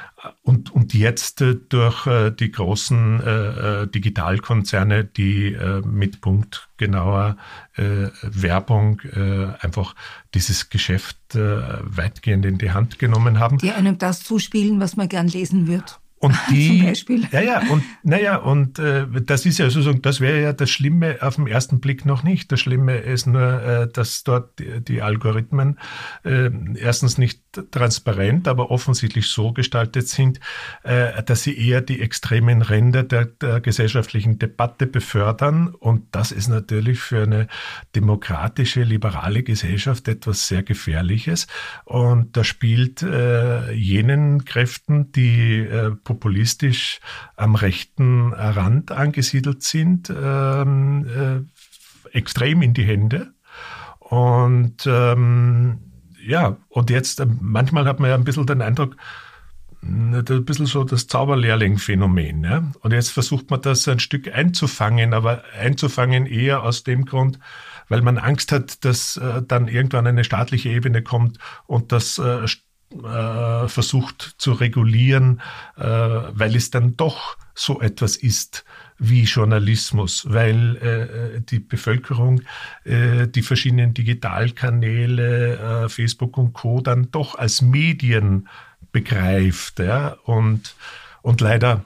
und, und jetzt äh, durch äh, die großen äh, äh, Digitalkonzerne, die äh, mit punktgenauer Werbung einfach dieses Geschäft weitgehend in die Hand genommen haben. Die einem das zuspielen, was man gern lesen wird. Und die, Zum Beispiel. Ja, ja, und naja, und äh, das ist ja sozusagen, das wäre ja das Schlimme auf den ersten Blick noch nicht. Das Schlimme ist nur, äh, dass dort die, die Algorithmen äh, erstens nicht transparent, aber offensichtlich so gestaltet sind, äh, dass sie eher die extremen Ränder der, der gesellschaftlichen Debatte befördern. Und das ist natürlich für eine demokratische, liberale Gesellschaft etwas sehr Gefährliches. Und da spielt äh, jenen Kräften, die äh, populistisch am rechten Rand angesiedelt sind, ähm, äh, extrem in die Hände. Und ähm, ja, und jetzt, äh, manchmal hat man ja ein bisschen den Eindruck, ein bisschen so das Zauberlehrling-Phänomen. Ja? Und jetzt versucht man das ein Stück einzufangen, aber einzufangen eher aus dem Grund, weil man Angst hat, dass äh, dann irgendwann eine staatliche Ebene kommt und das äh, äh, versucht zu regulieren, äh, weil es dann doch so etwas ist wie Journalismus, weil äh, die Bevölkerung äh, die verschiedenen Digitalkanäle, äh, Facebook und Co. dann doch als Medien begreift. Ja? Und, und leider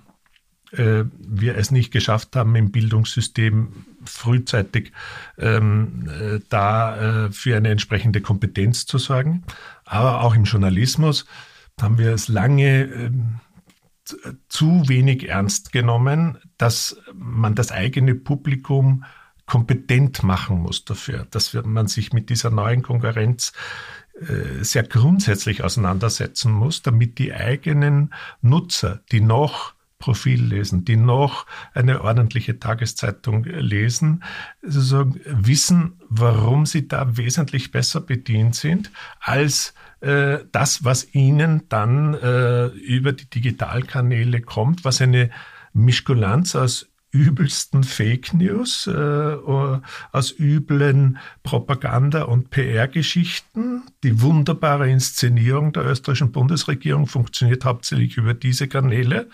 äh, wir es nicht geschafft haben, im Bildungssystem frühzeitig ähm, äh, da für eine entsprechende Kompetenz zu sorgen. Aber auch im Journalismus haben wir es lange äh, zu wenig ernst genommen, dass man das eigene Publikum kompetent machen muss dafür, dass man sich mit dieser neuen Konkurrenz äh, sehr grundsätzlich auseinandersetzen muss, damit die eigenen Nutzer, die noch Profil lesen, die noch eine ordentliche Tageszeitung lesen, sozusagen wissen, warum sie da wesentlich besser bedient sind als äh, das, was ihnen dann äh, über die Digitalkanäle kommt, was eine Mischkulanz aus übelsten Fake News, äh, aus üblen Propaganda- und PR-Geschichten. Die wunderbare Inszenierung der österreichischen Bundesregierung funktioniert hauptsächlich über diese Kanäle.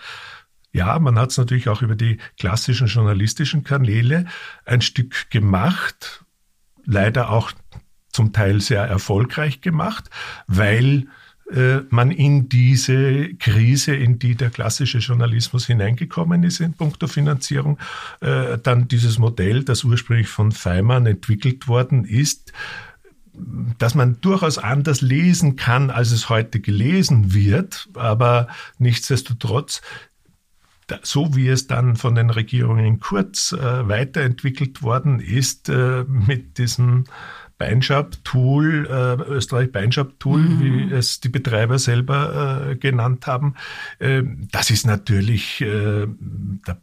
Ja, man hat es natürlich auch über die klassischen journalistischen Kanäle ein Stück gemacht, leider auch zum Teil sehr erfolgreich gemacht, weil äh, man in diese Krise, in die der klassische Journalismus hineingekommen ist in puncto Finanzierung, äh, dann dieses Modell, das ursprünglich von Feimann entwickelt worden ist, dass man durchaus anders lesen kann, als es heute gelesen wird, aber nichtsdestotrotz so wie es dann von den Regierungen Kurz äh, weiterentwickelt worden ist, äh, mit diesem Beinshop-Tool, äh, Österreich Beinshop-Tool, mhm. wie es die Betreiber selber äh, genannt haben, äh, das ist natürlich äh, der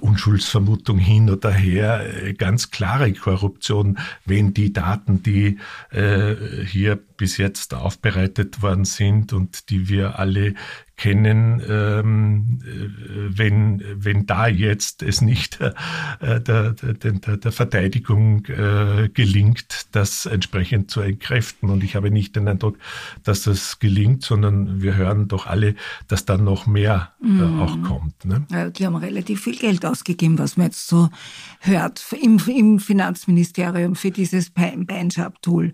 Unschuldsvermutung hin oder her ganz klare Korruption, wenn die Daten, die äh, hier bis jetzt aufbereitet worden sind und die wir alle kennen, ähm, äh, wenn, wenn da jetzt es nicht äh, der, der, der, der Verteidigung äh, gelingt, das entsprechend zu entkräften. Und ich habe nicht den Eindruck, dass das gelingt, sondern wir hören doch alle, dass da noch mehr äh, mm. auch kommt. Ne? Ja, die haben relativ viel Geld ausgegeben, was man jetzt so hört im, im Finanzministerium für dieses Beinschab-Tool.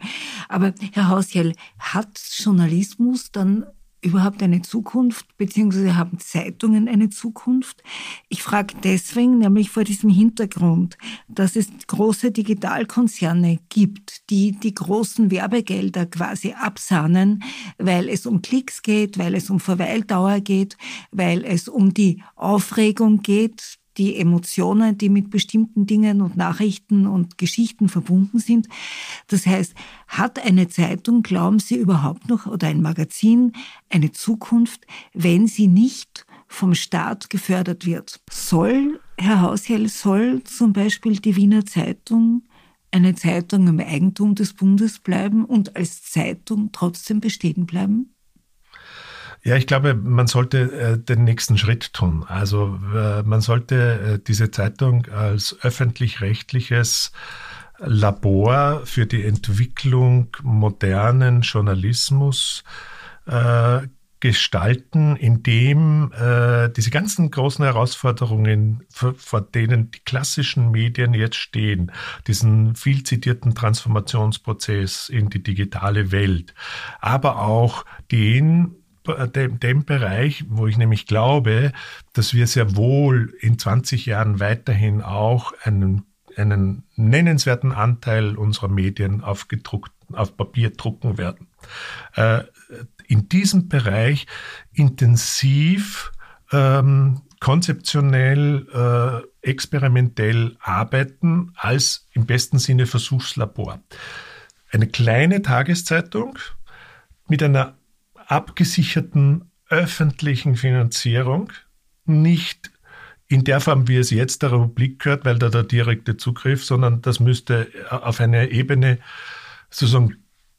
Aber Herr Hausjell, hat Journalismus dann überhaupt eine Zukunft, beziehungsweise haben Zeitungen eine Zukunft? Ich frage deswegen, nämlich vor diesem Hintergrund, dass es große Digitalkonzerne gibt, die die großen Werbegelder quasi absahnen, weil es um Klicks geht, weil es um Verweildauer geht, weil es um die Aufregung geht, die Emotionen, die mit bestimmten Dingen und Nachrichten und Geschichten verbunden sind. Das heißt, hat eine Zeitung, glauben Sie überhaupt noch, oder ein Magazin eine Zukunft, wenn sie nicht vom Staat gefördert wird? Soll, Herr Haushell, soll zum Beispiel die Wiener Zeitung eine Zeitung im Eigentum des Bundes bleiben und als Zeitung trotzdem bestehen bleiben? Ja, ich glaube, man sollte äh, den nächsten Schritt tun. Also äh, man sollte äh, diese Zeitung als öffentlich-rechtliches Labor für die Entwicklung modernen Journalismus äh, gestalten, indem äh, diese ganzen großen Herausforderungen, vor, denen die klassischen Medien jetzt stehen, diesen viel zitierten Transformationsprozess in die digitale Welt, aber auch den dem, dem Bereich, wo ich nämlich glaube, dass wir sehr wohl in 20 Jahren weiterhin auch einen, einen nennenswerten Anteil unserer Medien auf, gedruckt, auf Papier drucken werden. Äh, in diesem Bereich intensiv ähm, konzeptionell, äh, experimentell arbeiten als im besten Sinne Versuchslabor. Eine kleine Tageszeitung mit einer abgesicherten öffentlichen Finanzierung, nicht in der Form, wie es jetzt der Republik gehört, weil da der direkte Zugriff, sondern das müsste auf einer Ebene sozusagen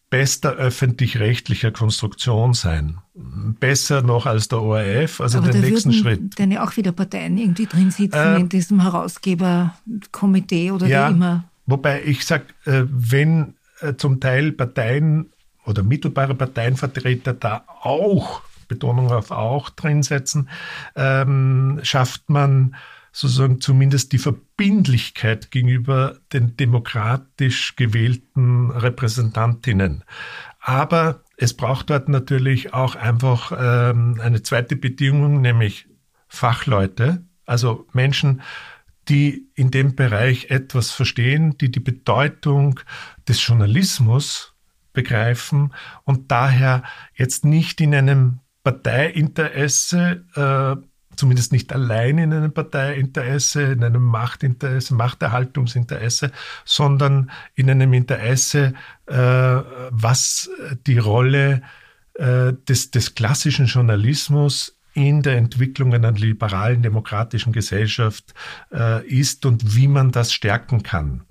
bester öffentlich-rechtlicher Konstruktion sein. Besser noch als der ORF, also Aber den nächsten Schritt. Denn ja auch wieder Parteien irgendwie drin sitzen äh, in diesem Herausgeberkomitee oder ja, wie immer. Wobei ich sage, äh, wenn äh, zum Teil Parteien oder mittelbare Parteienvertreter da auch, Betonung auf auch drin setzen, ähm, schafft man sozusagen zumindest die Verbindlichkeit gegenüber den demokratisch gewählten Repräsentantinnen. Aber es braucht dort natürlich auch einfach ähm, eine zweite Bedingung, nämlich Fachleute, also Menschen, die in dem Bereich etwas verstehen, die die Bedeutung des Journalismus begreifen und daher jetzt nicht in einem Parteiinteresse, äh, zumindest nicht allein in einem Parteiinteresse, in einem Machtinteresse, Machterhaltungsinteresse, sondern in einem Interesse, äh, was die Rolle äh, des, des klassischen Journalismus in der Entwicklung einer liberalen demokratischen Gesellschaft äh, ist und wie man das stärken kann.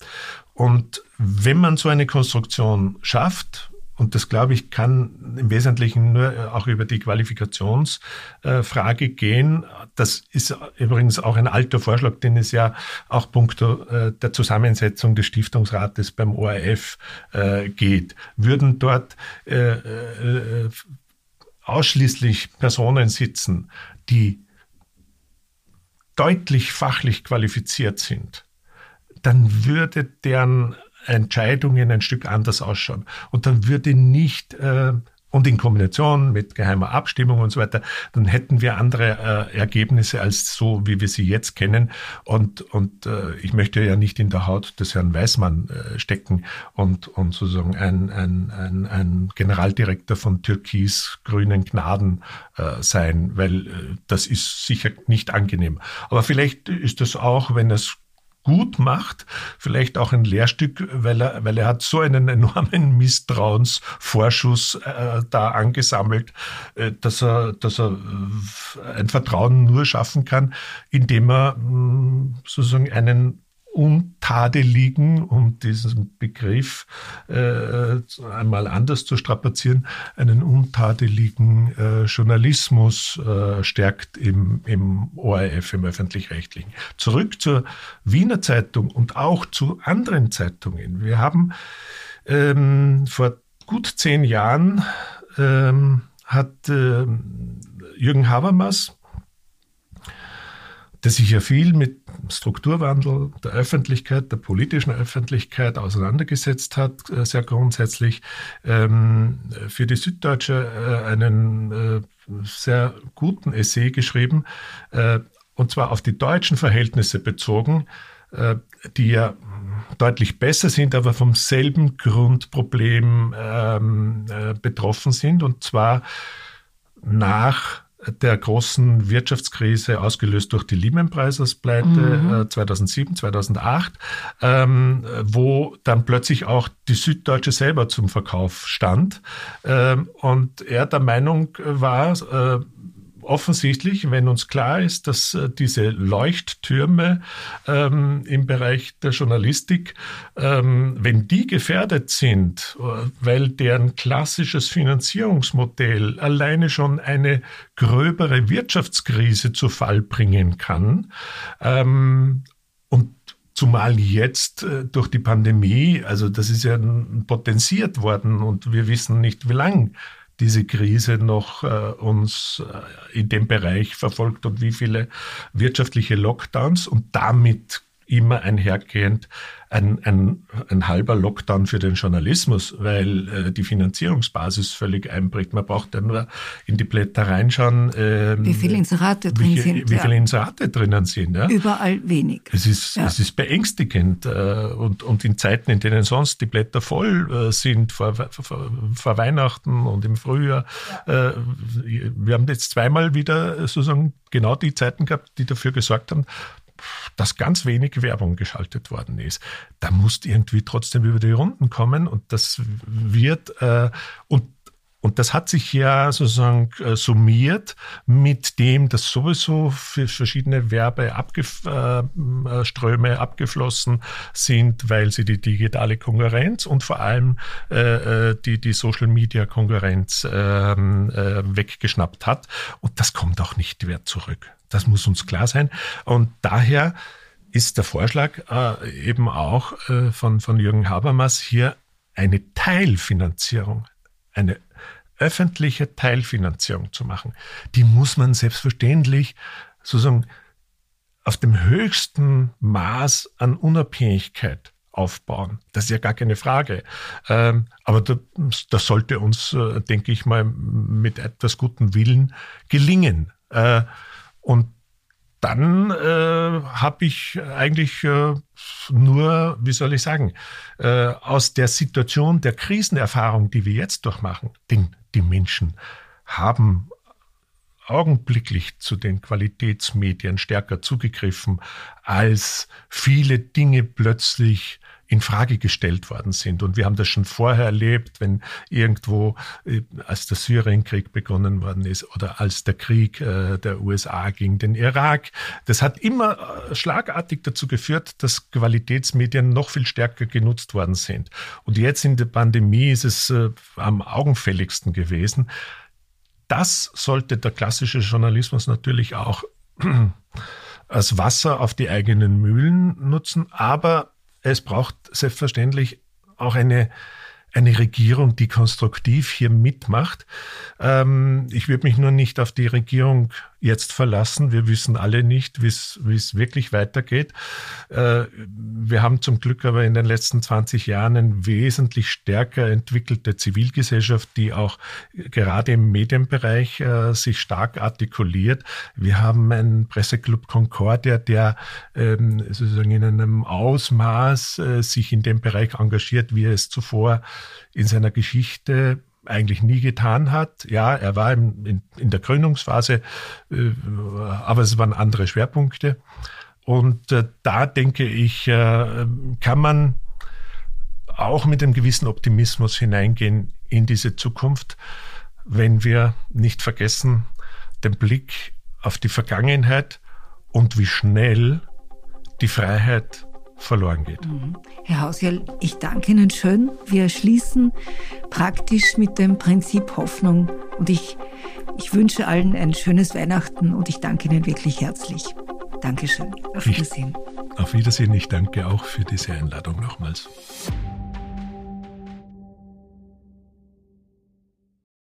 Und wenn man so eine Konstruktion schafft, und das, glaube ich, kann im Wesentlichen nur äh, auch über die Qualifikationsfrage gehen. Das ist übrigens auch ein alter Vorschlag, den es ja auch punkto äh, der Zusammensetzung des Stiftungsrates beim ORF äh, geht. Würden dort ausschließlich Personen sitzen, die deutlich fachlich qualifiziert sind, dann würde deren Entscheidungen ein Stück anders ausschauen. Und dann würde nicht äh, und in Kombination mit geheimer Abstimmung und so weiter, dann hätten wir andere äh, Ergebnisse als so, wie wir sie jetzt kennen. Und, und äh, ich möchte ja nicht in der Haut des Herrn Weißmann äh, stecken und, und sozusagen ein, ein, ein, ein Generaldirektor von türkis-grünen Gnaden äh, sein, weil äh, das ist sicher nicht angenehm. Aber vielleicht ist das auch, wenn es gut macht, vielleicht auch ein Lehrstück, weil er, weil er hat so einen enormen Misstrauensvorschuss äh, da angesammelt, äh, dass er, dass er äh, ein Vertrauen nur schaffen kann, indem er mh, mm, sozusagen einen untadeligen, um diesen Begriff äh, einmal anders zu strapazieren, einen untadeligen äh, Journalismus äh, stärkt im, im ORF, im öffentlich-rechtlichen. Zurück zur Wiener Zeitung und auch zu anderen Zeitungen. Wir haben ähm, vor gut zehn Jahren ähm, hat äh, Jürgen Habermas der sich ja viel mit Strukturwandel der Öffentlichkeit, der politischen Öffentlichkeit auseinandergesetzt hat, äh, sehr grundsätzlich, ähm, für die Süddeutsche äh, einen äh, sehr guten Essay geschrieben, und zwar auf die deutschen Verhältnisse bezogen, die ja deutlich besser sind, aber vom selben Grundproblem ähm, betroffen sind, und zwar nach der großen Wirtschaftskrise, ausgelöst durch die Lehman-Preiserspleite mhm. äh, 2007, 2008, ähm, wo dann plötzlich auch die Süddeutsche selber zum Verkauf stand. Ähm, und er der Meinung war, äh, offensichtlich, wenn uns klar ist, dass äh, diese Leuchttürme ähm, im Bereich der Journalistik, ähm, wenn die gefährdet sind, äh, weil deren klassisches Finanzierungsmodell alleine schon eine gröbere Wirtschaftskrise zu Fall bringen kann, ähm, und Zumal jetzt äh, durch die Pandemie, also das ist ja potenziert worden und wir wissen nicht, wie lang diese Krise noch äh, uns äh, in dem Bereich verfolgt und wie viele wirtschaftliche Lockdowns und damit immer einhergehend ein, ein, ein halber Lockdown für den Journalismus, weil äh, die Finanzierungsbasis völlig einbricht. Man braucht ja nur in die Blätter reinschauen. Ähm, wie viele Inserate drin wie, sind. Wie ja. viele Inserate drinnen sind. Ja. Überall wenig. Es ist, ja. es ist beängstigend. Äh, und, und in Zeiten, in denen sonst die Blätter voll äh, sind, vor, vor, vor, Weihnachten und im Frühjahr. Ja. Äh, wir haben jetzt zweimal wieder sozusagen genau die Zeiten gehabt, die dafür gesorgt haben, dass ganz wenig Werbung geschaltet worden ist. Da muss irgendwie trotzdem über die Runden kommen und das wird äh, und und das hat sich ja sozusagen äh, summiert mit dem, dass sowieso für verschiedene Werbeströme äh, abgeflossen sind, weil sie die digitale Konkurrenz und vor allem äh, äh die, die Social-Media-Konkurrenz ähm, äh, weggeschnappt hat. Und das kommt auch nicht mehr zurück. Das muss uns klar sein. Und daher ist der Vorschlag äh, eben auch äh, von, von Jürgen Habermas hier eine Teilfinanzierung, eine öffentliche Teilfinanzierung zu machen. Die muss man selbstverständlich sozusagen auf dem höchsten Maß an Unabhängigkeit aufbauen. Das ist ja gar keine Frage. Ähm, aber das, sollte uns, äh, denke ich mal, mit etwas gutem Willen gelingen. Äh, und dann äh, habe ich eigentlich nur, wie soll ich sagen, aus der Situation der Krisenerfahrung, die wir jetzt durchmachen, denn die Menschen haben augenblicklich zu den Qualitätsmedien stärker zugegriffen, als viele Dinge plötzlich in Frage gestellt worden sind. Und wir haben das schon vorher erlebt, wenn irgendwo, äh, als der Syrienkrieg begonnen worden ist oder als der Krieg äh, der USA gegen den Irak. Das hat immer äh, schlagartig dazu geführt, dass Qualitätsmedien noch viel stärker genutzt worden sind. Und jetzt in der Pandemie ist es am augenfälligsten gewesen. Das sollte der klassische Journalismus natürlich auch als Wasser auf die eigenen Mühlen nutzen, aber es braucht selbstverständlich auch eine, eine Regierung, die konstruktiv hier mitmacht. Ähm, ich würde mich nur nicht auf die Regierung jetzt verlassen. Wir wissen alle nicht, wie es wirklich weitergeht. Äh, wir haben zum Glück aber in den letzten 20 Jahren eine wesentlich stärker entwickelte Zivilgesellschaft, die auch gerade im Medienbereich äh, sich stark artikuliert. Wir haben einen Presseclub Concordia, der ähm, sozusagen in einem Ausmaß äh, sich in dem Bereich engagiert, wie er es zuvor in seiner Geschichte eigentlich nie getan hat. Ja, er war in, in, der Gründungsphase, äh, aber es waren andere Schwerpunkte. Und äh, da denke ich, äh, kann man auch mit einem gewissen Optimismus hineingehen in diese Zukunft, wenn wir nicht vergessen, den Blick auf die Vergangenheit und wie schnell die Freiheit verloren geht. Mhm. Herr Hausjell, ich danke Ihnen schön. Wir schließen praktisch mit dem Prinzip Hoffnung und ich, ich wünsche allen ein schönes Weihnachten und ich danke Ihnen wirklich herzlich. Dankeschön. Auf Wiedersehen. Ich, auf Wiedersehen. Ich danke auch für diese Einladung nochmals.